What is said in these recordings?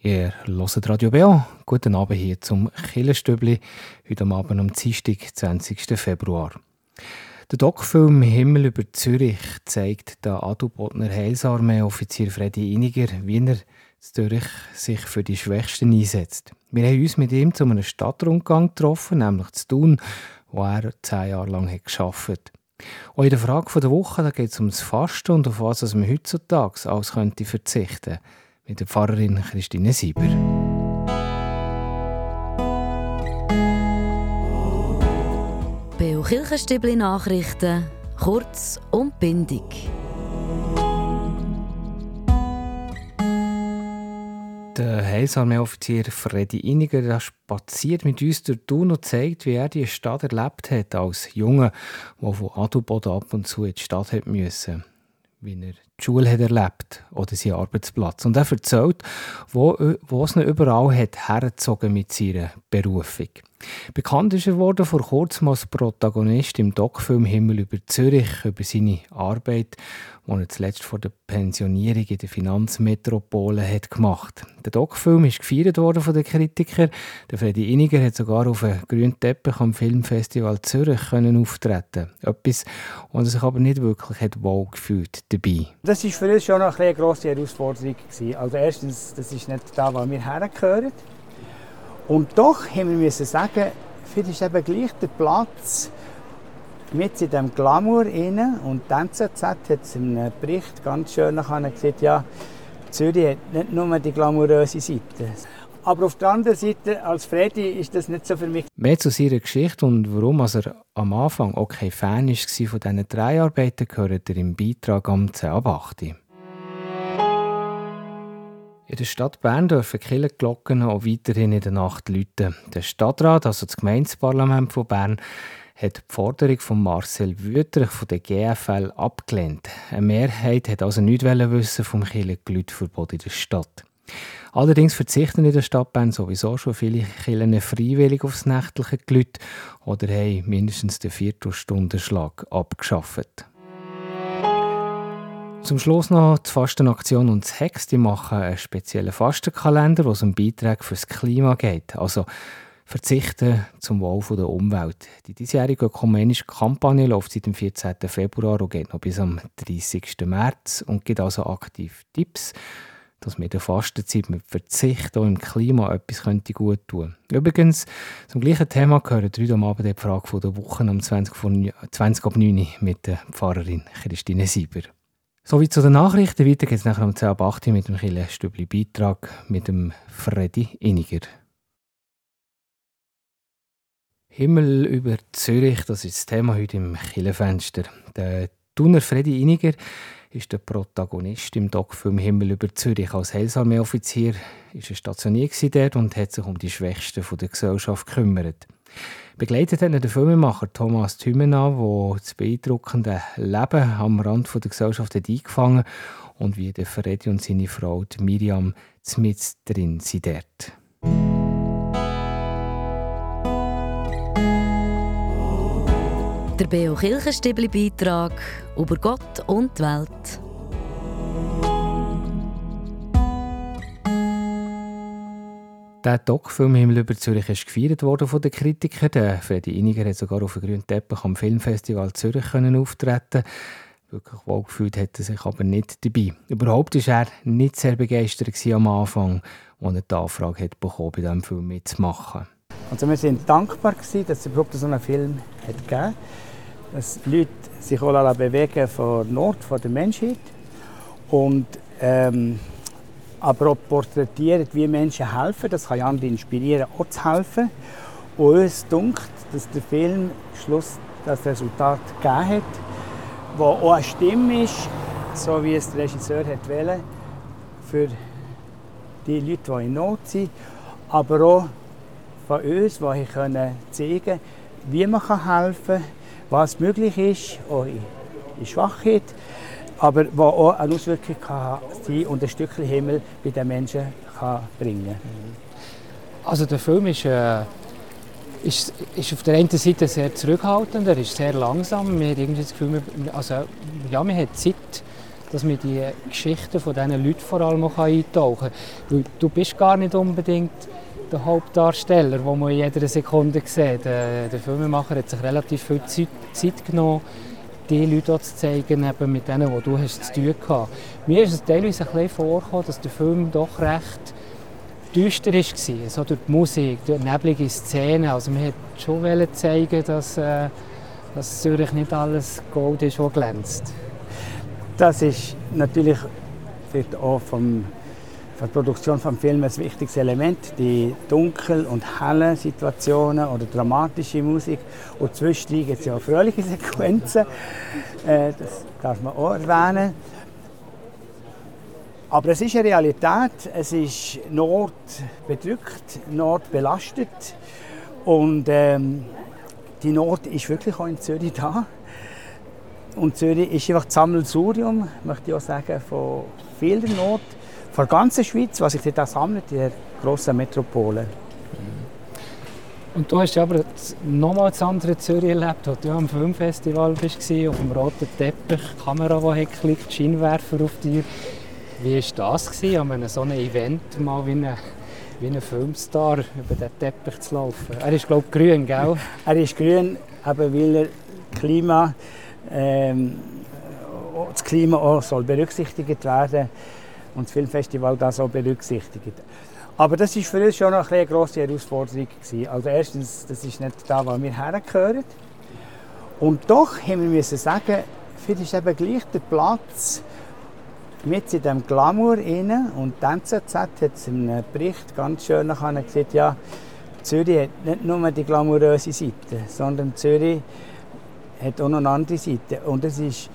Ihr hört Radio BO. Guten Abend hier zum Killerstübli. Heute Abend am Dienstag, 20. Februar. Der Doc-Film Himmel über Zürich zeigt den Adelbodner Heilsarmee-Offizier Freddy Iniger, wie er Zürich sich für die Schwächsten einsetzt. Wir haben uns mit ihm zu einem Stadtrundgang getroffen, nämlich zu Thun, wo er zehn Jahre lang hat gearbeitet Auch in der Frage der Woche geht es ums Fasten und auf was man heutzutage alles könnte verzichten könnte mit der Pfarrerin Christine Sieber. Beo Kirchenstübli Nachrichten, kurz und bindig. Der Heilsarmee-Offizier Freddy Iniger spaziert mit uns durch Thun und zeigt, wie er die Stadt erlebt hat als Junge, der von Adelboden ab und zu in die Stadt hat müssen wie er die Schule hat erlebt oder seinen Arbeitsplatz. Und er erzählt, wo, wo es ihn überall hat hergezogen mit seiner Berufung. Bekannt ist er worden vor kurzem als Protagonist im Doc-Film Himmel über Zürich, über seine Arbeit, die er zuletzt vor der Pensionierung in der Finanzmetropole hat gemacht. Der Doc-Film ist gefeiert worden von den Kritikern. Der Freddy Iniger hat sogar auf einem grünen Teppich am Filmfestival Zürich können auftreten. Etwas, und er sich aber nicht wirklich hat wohl gefühlt dabei. Das war für uns schon noch eine grosse Herausforderung Also erstens, das ist nicht da, wo wir hergehören. Und doch haben wir müssen sagen, vielleicht ist eben gleich der Platz mit in diesem Glamour rein. Und die NZZ hat es in einem Bericht ganz schön gesagt, ja, Zürich hat nicht nur die glamouröse Seite. Aber auf der anderen Seite, als Freddy, ist das nicht so für mich. Mehr zu seiner Geschichte und warum er am Anfang kein Fan war von diesen drei Arbeiten, gehört er im Beitrag am 10 ab 8. In der Stadt Bern dürfen Kirchenglocken auch weiterhin in der Nacht läuten. Der Stadtrat, also das Gemeindeparlament von Bern, hat die Forderung von Marcel Wüterich von der GFL abgelehnt. Eine Mehrheit hat also nichts wissen vom Kirchengelütverbot in der Stadt. Allerdings verzichten in der Stadt Bern sowieso schon viele Kirchen freiwillig aufs nächtliche Gelüt oder haben mindestens den Viertelstundenschlag abgeschafft. Zum Schluss noch die Fastenaktion und das Hex. Die machen einen speziellen Fastenkalender, wo es um Beiträge fürs Klima geht. Also Verzichten zum Wohl der Umwelt. Die diesjährige ökumenische Kampagne läuft seit dem 14. Februar und geht noch bis am 30. März und gibt also aktiv Tipps, dass wir der Fastenzeit mit Verzicht auch im Klima etwas gut tun Übrigens, zum gleichen Thema gehört heute Abend die Frage der Woche am 20, von, 20 ab 9 mit der Pfarrerin Christine Sieber. Sowie zu den Nachrichten. Weiter geht es nachher um 10 ab 8 mit dem Stübli Beitrag mit dem Freddy Iniger. Himmel über Zürich, das ist das Thema heute im Killenfenster. Der Thuner Freddy Iniger ist der Protagonist im Doc-Film Himmel über Zürich. Als Heilsarmee-Offizier war er stationiert und hat sich um die Schwächsten der Gesellschaft gekümmert. Begleitet hat der Filmemacher Thomas Thümenau, der das beeindruckende Leben am Rand der Gesellschaft hat eingefangen und wie der Freddy und seine Frau Miriam mit drin sind dort. Der Beo Kirchenstibli Beitrag über Gott und die Welt. Der Doc-Film Himmel über Zürich ist gefeiert worden von den Kritikern. Der Freddy Iniger hat sogar auf dem grünen Teppich am Filmfestival Zürich können auftreten. Wirklich wohlgefühlt hat er sich aber nicht dabei. Überhaupt war er nicht sehr begeistert am Anfang, als er die Anfrage hat bekommen, bei diesem Film mitzumachen. Also wir sind dankbar gewesen, dass es überhaupt so einen Film hat gegeben hat dass Leute sich auch bewegen von Not, von der Menschheit und ähm, aber auch porträtieren, wie Menschen helfen. Das kann andere inspirieren, auch zu helfen. Und uns dunkt, dass der Film Schluss das Resultat gegeben hat, wo auch eine Stimme ist, so wie es der Regisseur hat wollen, für die Leute, die in Not sind, aber auch von uns, die können zeigen wie man helfen kann, was möglich ist, auch in Schwachheit, aber was auch eine Auswirkung kann sein und ein Stückchen Himmel bei den Menschen kann bringen Also der Film ist, äh, ist, ist auf der einen Seite sehr zurückhaltend, er ist sehr langsam. Wir haben irgendwie das Gefühl, also, ja, man hat Zeit, dass man die Geschichten von diesen Leuten vor allem auch eintauchen kann. Du bist gar nicht unbedingt der Hauptdarsteller, den man in jeder Sekunde sieht. Der, der Filmemacher hat sich relativ viel Zeit, Zeit genommen, die Leute zu zeigen, eben mit denen, die du hast zu tun hast. Mir ist es teilweise ein bisschen vorgekommen, dass der Film doch recht düster war. So durch die Musik, durch neblige Szenen. Also man wollte schon zeigen, dass, äh, dass Zürich nicht alles Gold ist, was glänzt. Das ist natürlich vielleicht auch vom für die Produktion des Films ein wichtiges Element, die dunkel- und hellen Situationen oder dramatische Musik. Und zwischendurch gibt es ja auch fröhliche Sequenzen, äh, das darf man auch erwähnen. Aber es ist eine Realität, es ist Nord bedrückt, Nord belastet und ähm, die Not ist wirklich auch in Zürich da. Und Zürich ist einfach das Sammelsurium, möchte ich auch sagen, von vieler Not von der ganzen Schweiz, was sich da sammelt, in der grossen Metropole. Und du hast aber nochmal das andere Zürich erlebt, als du am Filmfestival warst, auf dem roten Teppich, die Kamera, die geklickt, Scheinwerfer auf dir. Wie war das, gewesen, an einem so einem Event mal wie ein, wie ein Filmstar über den Teppich zu laufen? Er ist, glaube ich, grün, gell? er ist grün, eben weil er Klima, ähm, das Klima auch soll berücksichtigt werden soll und das Filmfestival das auch berücksichtigt. Aber das war für uns schon eine grosse Herausforderung. Gewesen. Also erstens, das ist nicht da, wo wir hergehören. Und doch haben wir müssen sagen, vielleicht ist eben gleich der Platz mit in diesem Glamour rein. Und die NZZ hat es in einem Bericht ganz schön gesagt, ja, Zürich hat nicht nur die glamouröse Seite, sondern Zürich hat auch noch eine andere Seite. Und es ist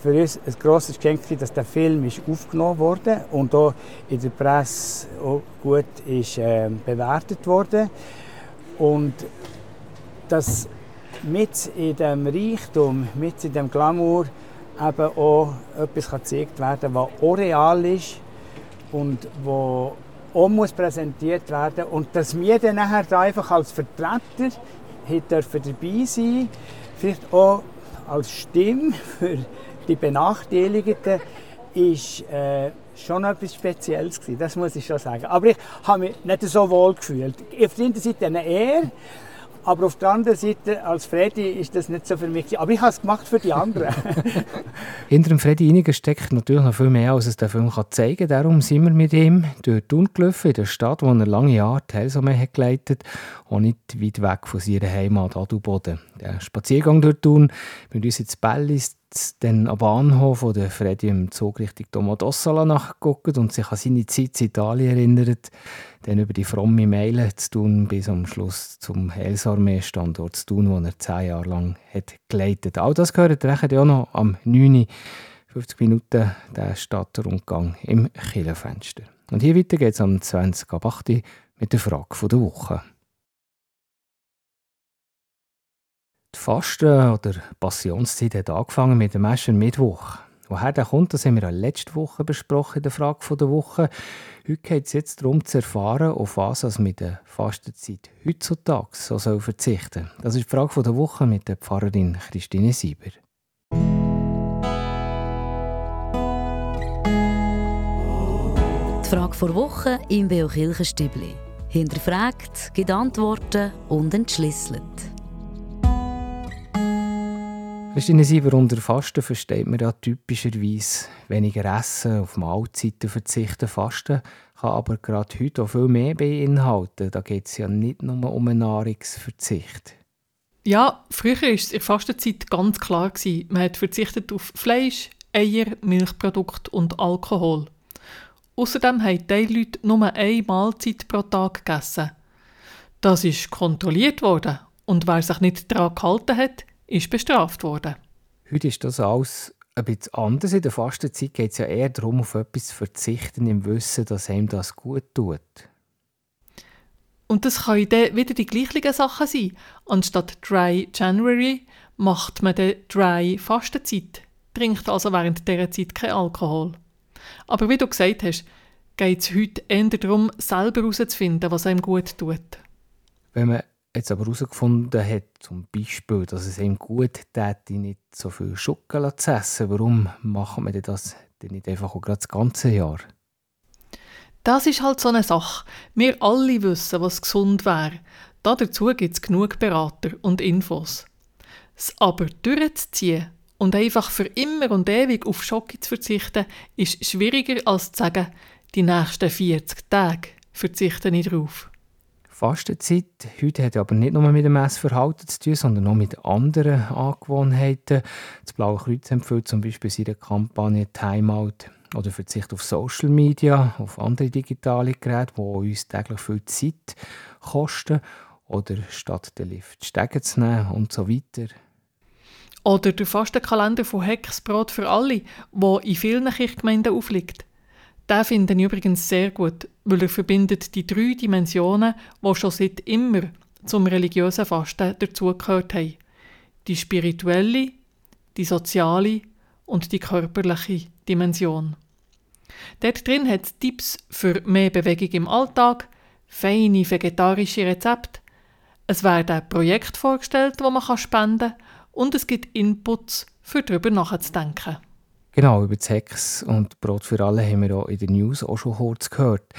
für uns ein grosses Geschenk, dass der Film ist aufgenommen wurde und auch in der Presse auch gut ist, äh, bewertet wurde. Und dass mit in dem Reichtum, mit in dem Glamour eben auch etwas gezeigt werden kann, was auch real ist und wo auch muss präsentiert werden und dass wir dann nachher da einfach als Vertreter dürfen dabei sein, vielleicht auch als Stimme für die Benachteiligten ist äh, schon etwas Spezielles gewesen, das muss ich schon sagen. Aber ich habe mich nicht so wohl gefühlt. Auf der einen Seite eine Ehre, aber auf der anderen Seite, als Freddy, ist das nicht so für mich. Aber ich habe es gemacht für die anderen. Hinter dem Freddy Iniger steckt natürlich noch viel mehr, als es der Film kann zeigen kann. Darum sind wir mit ihm durch Thun gelaufen, in der Stadt, wo er lange Jahre die Helsame hat geleitet und nicht weit weg von seiner Heimat Adelboden. Der Spaziergang durch Thun mit uns ins Bellis, dann am Bahnhof, wo der Freddy im Zug Richtung Domodossola nachgeguckt und sich an seine Zeit in Italien erinnert, dann über die fromme Meile zu tun, bis am Schluss zum Heilsarmee-Standort zu tun, wo er zehn Jahre lang hat geleitet All das gehört ja auch noch am 9. 50 Minuten der Stadtrundgang im Killenfenster. Und hier weiter geht es am 20 ab 8 mit der Frage der Woche. Die Fasten- oder Passionszeit hat angefangen mit dem Mittwoch. Woher der kommt, das haben wir letzte Woche besprochen in der Frage der Woche. Heute geht es jetzt darum zu erfahren, auf was es mit der Fastenzeit heutzutage so soll verzichten Das ist die Frage der Woche mit der Pfarrerin Christine Sieber. Die Frage der Woche im Beo Kirchenstübli. Hinterfragt, gibt Antworten und entschlüsselt. Christine Sieber, unter Fasten versteht man ja typischerweise weniger Essen, auf Mahlzeiten verzichten. Fasten kann aber gerade heute auch viel mehr beinhalten. Da geht es ja nicht nur um einen Nahrungsverzicht. Ja, früher war es in der Fastenzeit ganz klar. Gewesen. Man hat verzichtet auf Fleisch, Eier, Milchprodukte und Alkohol. Außerdem haben die Leute nur eine Mahlzeit pro Tag gegessen. Das ist kontrolliert worden und wer sich nicht daran gehalten hat, ist bestraft worden. Heute ist das alles ein bisschen anders. In der Fastenzeit geht es ja eher darum, auf etwas zu verzichten, im Wissen, dass einem das gut tut. Und das können dann wieder die gleichen Sachen sein. Anstatt Dry January macht man dann Dry Fastenzeit, trinkt also während dieser Zeit kein Alkohol. Aber wie du gesagt hast, geht es heute eher darum, selber herauszufinden, was einem gut tut. Wenn man jetzt aber herausgefunden hat, zum Beispiel, dass es ihm gut täte, nicht so viel Schokolade zu essen, warum machen wir das denn nicht einfach auch gerade das ganze Jahr? Das ist halt so eine Sache. Wir alle wissen, was gesund wäre. Dazu gibt es genug Berater und Infos. Es aber durchzuziehen und einfach für immer und ewig auf Schocke zu verzichten, ist schwieriger als zu sagen, die nächsten 40 Tage verzichte ich darauf. Fastenzeit heute hat aber nicht nur mit dem Essverhalten zu tun, sondern auch mit anderen Angewohnheiten. Das Blaue Kreuz empfiehlt zum Beispiel seine Kampagne Timeout oder Verzicht auf Social Media, auf andere digitale Geräte, die uns täglich viel Zeit kosten oder statt den Lift Stegen zu nehmen und so weiter. Oder der Fastenkalender von Hexbrot für alle, der in vielen Kirchgemeinden aufliegt. Den finde ich übrigens sehr gut, weil er verbindet die drei Dimensionen, die schon seit immer zum religiösen Fasten dazugehört haben. Die spirituelle, die soziale und die körperliche Dimension. Dort drin hat es Tipps für mehr Bewegung im Alltag, feine vegetarische Rezepte, es werden Projekte vorgestellt, wo man spenden kann und es gibt Inputs, für darüber nachzudenken. Genau, über das Hex und Brot für alle haben wir auch in den News auch schon kurz gehört.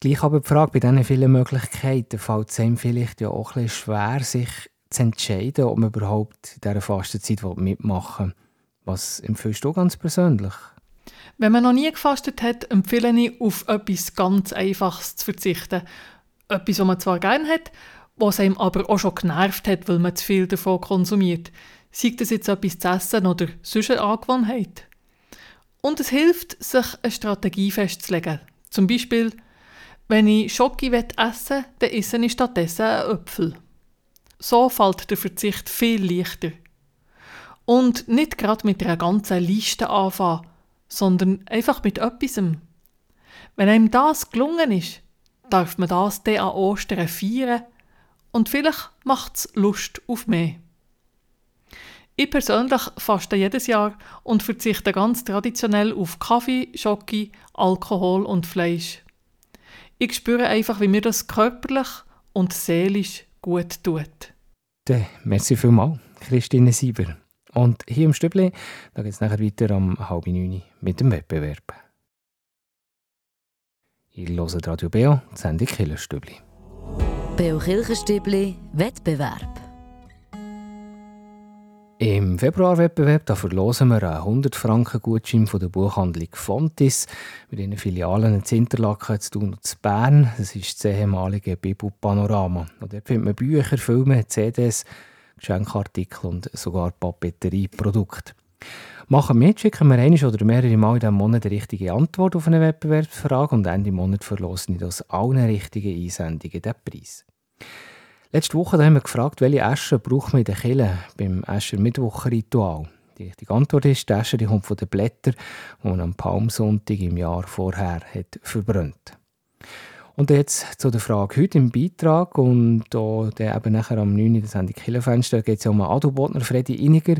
Gleich aber die Frage, bei diesen vielen Möglichkeiten fällt es einem vielleicht ja auch ein bisschen schwer, sich zu entscheiden, ob man überhaupt in dieser Fastenzeit mitmachen will. Was empfiehlst du ganz persönlich? Wenn man noch nie gefastet hat, empfehle ich, auf etwas ganz Einfaches zu verzichten. Etwas, was man zwar gerne hat, was einem aber auch schon genervt hat, weil man zu viel davon konsumiert. Sei das jetzt etwas zu essen oder sonst eine Angewohnheit. Und es hilft, sich eine Strategie festzulegen. Zum Beispiel, wenn ich Schoki essen will, dann esse ich stattdessen einen Apfel. So fällt der Verzicht viel leichter. Und nicht gerade mit einer ganzen Liste anfangen, sondern einfach mit etwas. Wenn einem das gelungen ist, darf man das dann an Ostern feiern und vielleicht macht es Lust auf mehr. Ich persönlich faste jedes Jahr und verzichte ganz traditionell auf Kaffee, Schoki, Alkohol und Fleisch. Ich spüre einfach, wie mir das körperlich und seelisch gut tut. Dann merci vielmals, Christine Sieber. Und hier im Stübli, da geht es nachher weiter um halb neun mit dem Wettbewerb. Ihr hört Radio Beo, die Sendung Killerstübli. Beo Kirchenstübli Wettbewerb. Im Februarwettbewerb da verlosen wir einen 100 Franken Gutschein von der Buchhandlung Fontis mit ihren Filialen in Interlaken, zu Thun und zu Bern. Das ist das ehemalige Bibu Panorama. Und dort findet man Bücher, Filme, CDs, Geschenkartikel und sogar Papeterieprodukte. Machen mit, schicken wir einmal oder mehrere Mal in diesem Monat die richtige Antwort auf eine Wettbewerbsfrage und Ende Monat verlosen wir aus allen richtigen Einsendungen den Preis. Letzte Woche haben wir gefragt, welche Asche braucht man in der Kille beim Ascher-Mittwoch-Ritual. Die richtige Antwort ist, die Asche die kommt von den Blättern, die man am Palmsonntag im Jahr vorher hat verbrannt. Und jetzt zu der Frage heute im Beitrag und der eben nachher am 9. in der Sendung Killenfenster geht es ja um Adelbodner Freddy Iniger,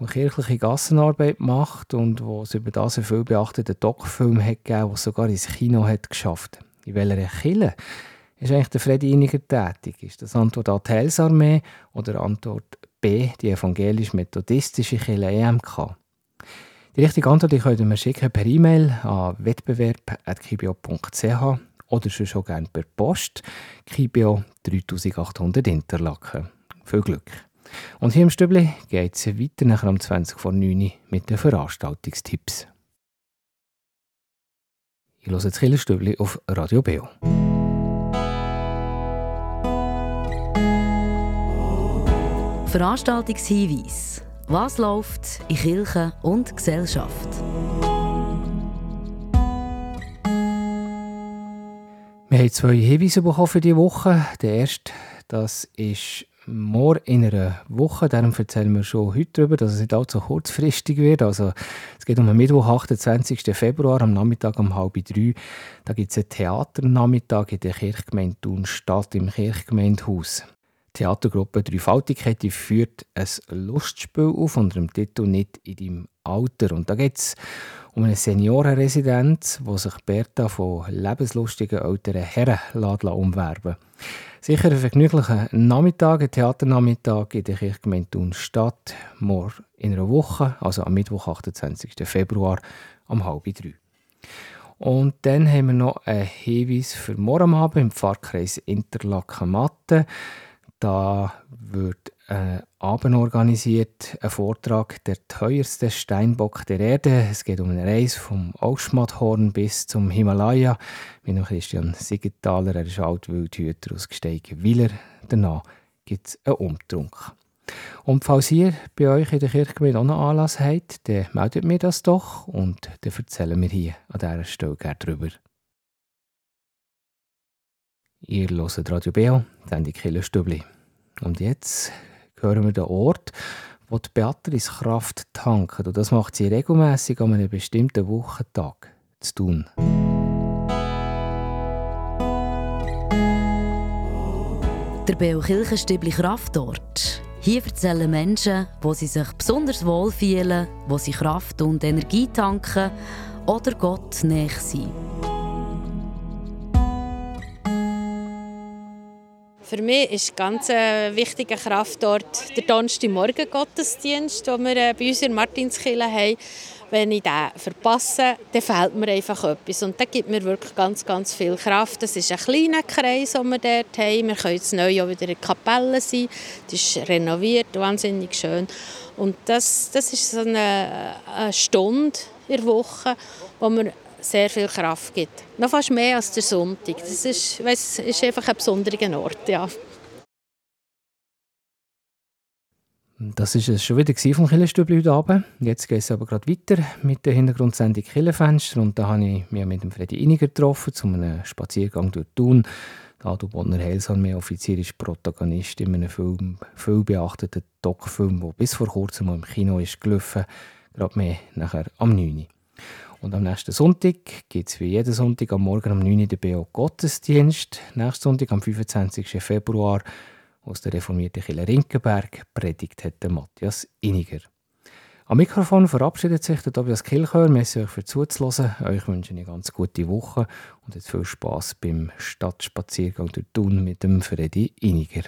der kirchliche Gassenarbeit macht und wo es über das einen viel beachteten Doc-Film hat gegeben, der sogar ins Kino hat geschafft. In welcher Kille ist eigentlich der Freddy Iniger tätig? Ist das Antwort A die Heilsarmee oder Antwort B die evangelisch-methodistische Kirche EMK? Die richtige Antwort die könnt ihr mir schicken per E-Mail an wettbewerb.kibio.ch oder schon gerne per Post. Kibio 3800 Interlaken. Viel Glück! Und hier im Stübli geht es weiter nachher um 20 vor 9 Uhr mit den Veranstaltungstipps. Ich höre jetzt Killerstübli auf Radio Beo. Veranstaltungshinweis. Was läuft in Kirche und Gesellschaft? Wir haben zwei Hinweise bekommen für diese Woche. Der erste, das ist morgen in einer Woche. Darum erzählen wir schon heute darüber, dass es nicht allzu kurzfristig wird. Also, es geht um den Mittwoch, 28. Februar, am Nachmittag um halb drei. Da gibt es einen Theaternachmittag in der Kirchgemeinde Thun Stadt im Kirchgemeindehaus. Theatergruppe Dreifaltigkeit führt ein Lustspiel auf unter dem Titel «Nicht in deinem Alter. Und da geht es um eine Seniorenresidenz, wo sich Berta von lebenslustigen älteren Herren umwerben Sicher ein vergnüglicher Nachmittag, ein Theaternachmittag in der Kirchgemeinde Thun Stadt. Morgen in einer Woche, also am Mittwoch, 28. Februar, um halb drei. Und dann haben wir noch einen Hinweis für morgen Abend im Pfarrkreis Interlaken-Matte. Da wird ein Abend organisiert, ein Vortrag «Der teuerste Steinbock der Erde». Es geht um eine Reise vom Auschmatthorn bis zum Himalaya mit dem Christian Siegenthaler, er ist Altwildhüter aus Gsteigenwiller. Danach gibt es einen Umtrunk. Und falls ihr bei euch in der Kirchgemeinde auch noch Anlass habt, dann meldet mir das doch und dann erzählen wir hier an dieser Stelle gerne drüber. Ihr hört Radio Beo, dann die Killerstübli. Und jetzt hören wir den Ort, wo die Beatrice Kraft tanken. Und das macht sie regelmäßig an einem bestimmten Wochentag zu tun. Der Beo Kirchenstübli Kraftort hier erzählen Menschen, wo sie sich besonders wohlfühlen, wo sie Kraft und Energie tanken oder Gott näher sind. Für mich ist ganz ein wichtiger Kraftort der Donnerstagmorgen Gottesdienst, den wir äh, bei uns in Martinskirche haben wenn ich den verpasse, dann fehlt mir einfach etwas. Und das gibt mir wirklich ganz, ganz viel Kraft. Das ist ein kleiner Kreis, den wir dort haben. Wir können jetzt neu auch wieder in der Kapelle sein. Die ist renoviert, wahnsinnig schön. Und das, das ist so eine, eine Stunde in der Woche, wo mir sehr viel Kraft gibt. Noch fast mehr als der Sonntag. Das ist, weiss, ist einfach ein besonderer Ort, ja. Das war es schon wieder vom Killenstübli heute Abend. Jetzt geht es aber gerade weiter mit der Hintergrundsendung Killenfenster. Und da habe ich mich mit dem Freddy Iniger getroffen, zu einem Spaziergang durch Thun. Der Adu Bonner Heilsarmee-Offizier ist Protagonist in einem Film, viel beachteten Doc-Film, der bis vor kurzem im Kino ist gelaufen, gerade mehr nachher am 9. Und am nächsten Sonntag gibt es wie jeden Sonntag am Morgen um 9 Uhr den BO Gottesdienst. Nächsten Sonntag am 25. Februar aus der reformierten Kirche Rinkenberg predigt hat Matthias Iniger. Am Mikrofon verabschiedet sich der Tobias Kilchör. Merci euch für zuzuhören. Euch wünsche eine ganz gute Woche und jetzt viel Spass beim Stadtspaziergang durch Thun mit dem Freddy Iniger.